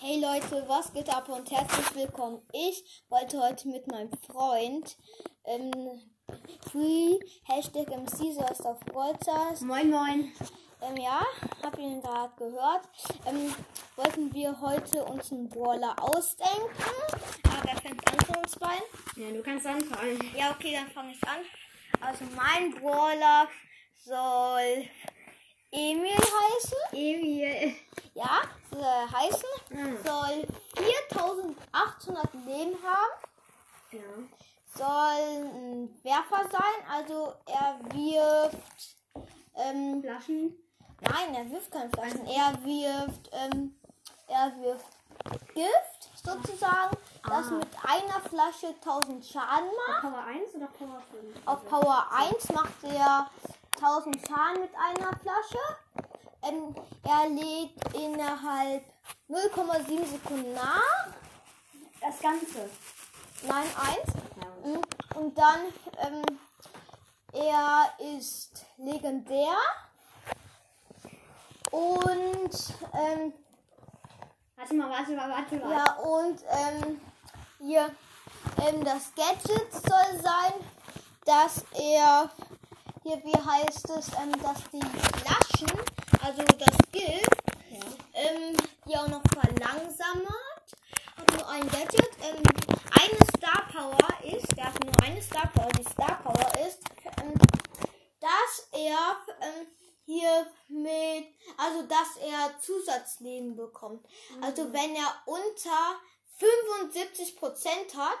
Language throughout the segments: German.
Hey Leute, was geht ab und herzlich willkommen. Ich wollte heute mit meinem Freund ähm, Free Hashtag MC so heißt auf Wolters. Moin, moin. Ähm, ja, hab ihn gerade gehört. Ähm, wollten wir heute uns einen Brawler ausdenken. Aber wer fängt an von uns beiden? Ja, du kannst anfangen. Ja, okay, dann fange ich an. Also mein Brawler soll Emil heißen. Emil. Ja, soll heißen. Soll 4800 Leben haben. Ja. Soll ein Werfer sein. Also er wirft. Ähm, Flaschen. nein, er wirft keine Flaschen. Er wirft. Ähm, er wirft Gift sozusagen, das Ah. mit einer Flasche 1000 Schaden macht. Power 1 oder Power 5? Auf Power 1 macht er 1000 Schaden mit einer Flasche. Ähm, er lädt innerhalb 0,7 Sekunden nach. Das Ganze. Nein, 1. Ja. Mm, Und dann, ähm, er ist legendär. Und, ähm, Warte mal, warte mal, warte mal. ja, und, ähm, hier, ähm, das Gadget soll sein, dass er, hier, wie heißt es, ähm, dass die Flaschen, also das Gift, Ja. ähm, die auch noch verlangsamt. Hat nur ein Gadget. Ähm, eine Star Power ist, der hat nur eine Star Power. Die Star Power ist, ähm, dass er ähm, hier mit, also dass er Zusatzleben bekommt. Also wenn er unter 75% hat,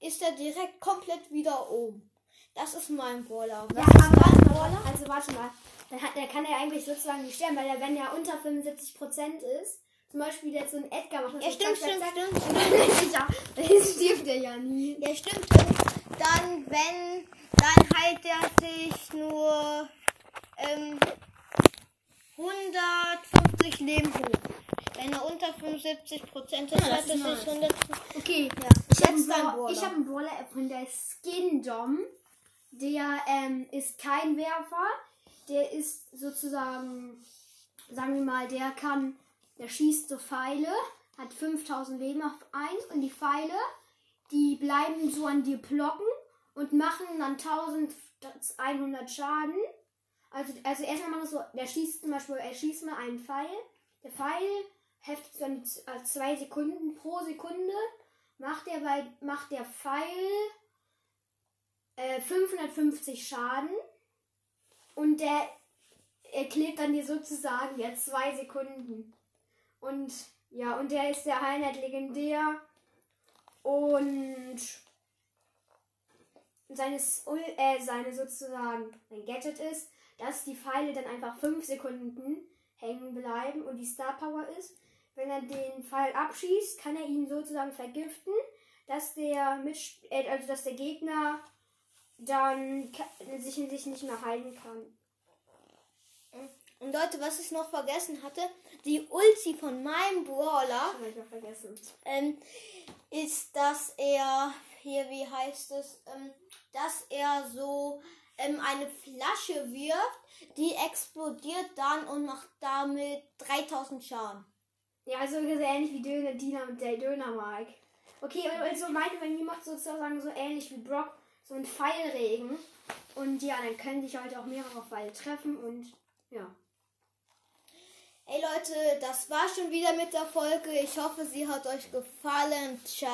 ist er direkt komplett wieder oben. Das ist mein Brawler. Ja, also warte mal. Dann, hat, dann kann er eigentlich sozusagen nicht sterben, weil er, wenn er unter 75% ist, zum Beispiel jetzt so ein Edgar macht, das Ja, stimmt, zack, stimmt, zack, stimmt, stimmt. ja, dann stirbt er ja nie. Ja, stimmt. stimmt. Dann, wenn, dann heilt er sich nur ähm, 150 Leben hoch. Wenn er unter 75 Prozent ist, Ja, das heilt er sich nice. 100. Okay, Ja, ich habe hab einen Brawler von der Skin Dom. Der ähm, ist kein Werfer. Der ist sozusagen, sagen wir mal, der kann, der schießt so Pfeile, hat 5000 Leben auf 1 und die Pfeile, die bleiben so an dir blocken und machen dann 1100 Schaden. Also, also erstmal machen so, der schießt zum Beispiel, er schießt mal einen Pfeil. Der Pfeil heftet so an äh, zwei Sekunden pro Sekunde. Macht der, macht der Pfeil äh, 550 Schaden. Und der er klebt dann dir sozusagen ja zwei Sekunden. Und ja, und der ist der Einheit legendär. Und seine, S- Ul- äh, seine sozusagen ein Gadget ist, dass die Pfeile dann einfach 5 Sekunden hängen bleiben und die Star Power ist, wenn er den Pfeil abschießt, kann er ihn sozusagen vergiften, dass der mit, äh, also dass der Gegner dann sich, sich nicht mehr heilen kann. Und Leute, was ich noch vergessen hatte, die Ulti von meinem Brawler Habe ich noch vergessen. ähm, ist, dass er, hier, wie heißt es, ähm, dass er so ähm, eine Flasche wirft, die explodiert dann und macht damit 3000 Schaden. Ja, also so ähnlich wie Döner, Dina und der Dönermark. Okay, und also meinte bei mir macht sozusagen so ähnlich wie Brock so ein Pfeilregen. Und ja, dann können sich heute auch mehrere Pfeile treffen und ja. Hey Leute, das war schon wieder mit der Folge. Ich hoffe, sie hat euch gefallen. Ciao.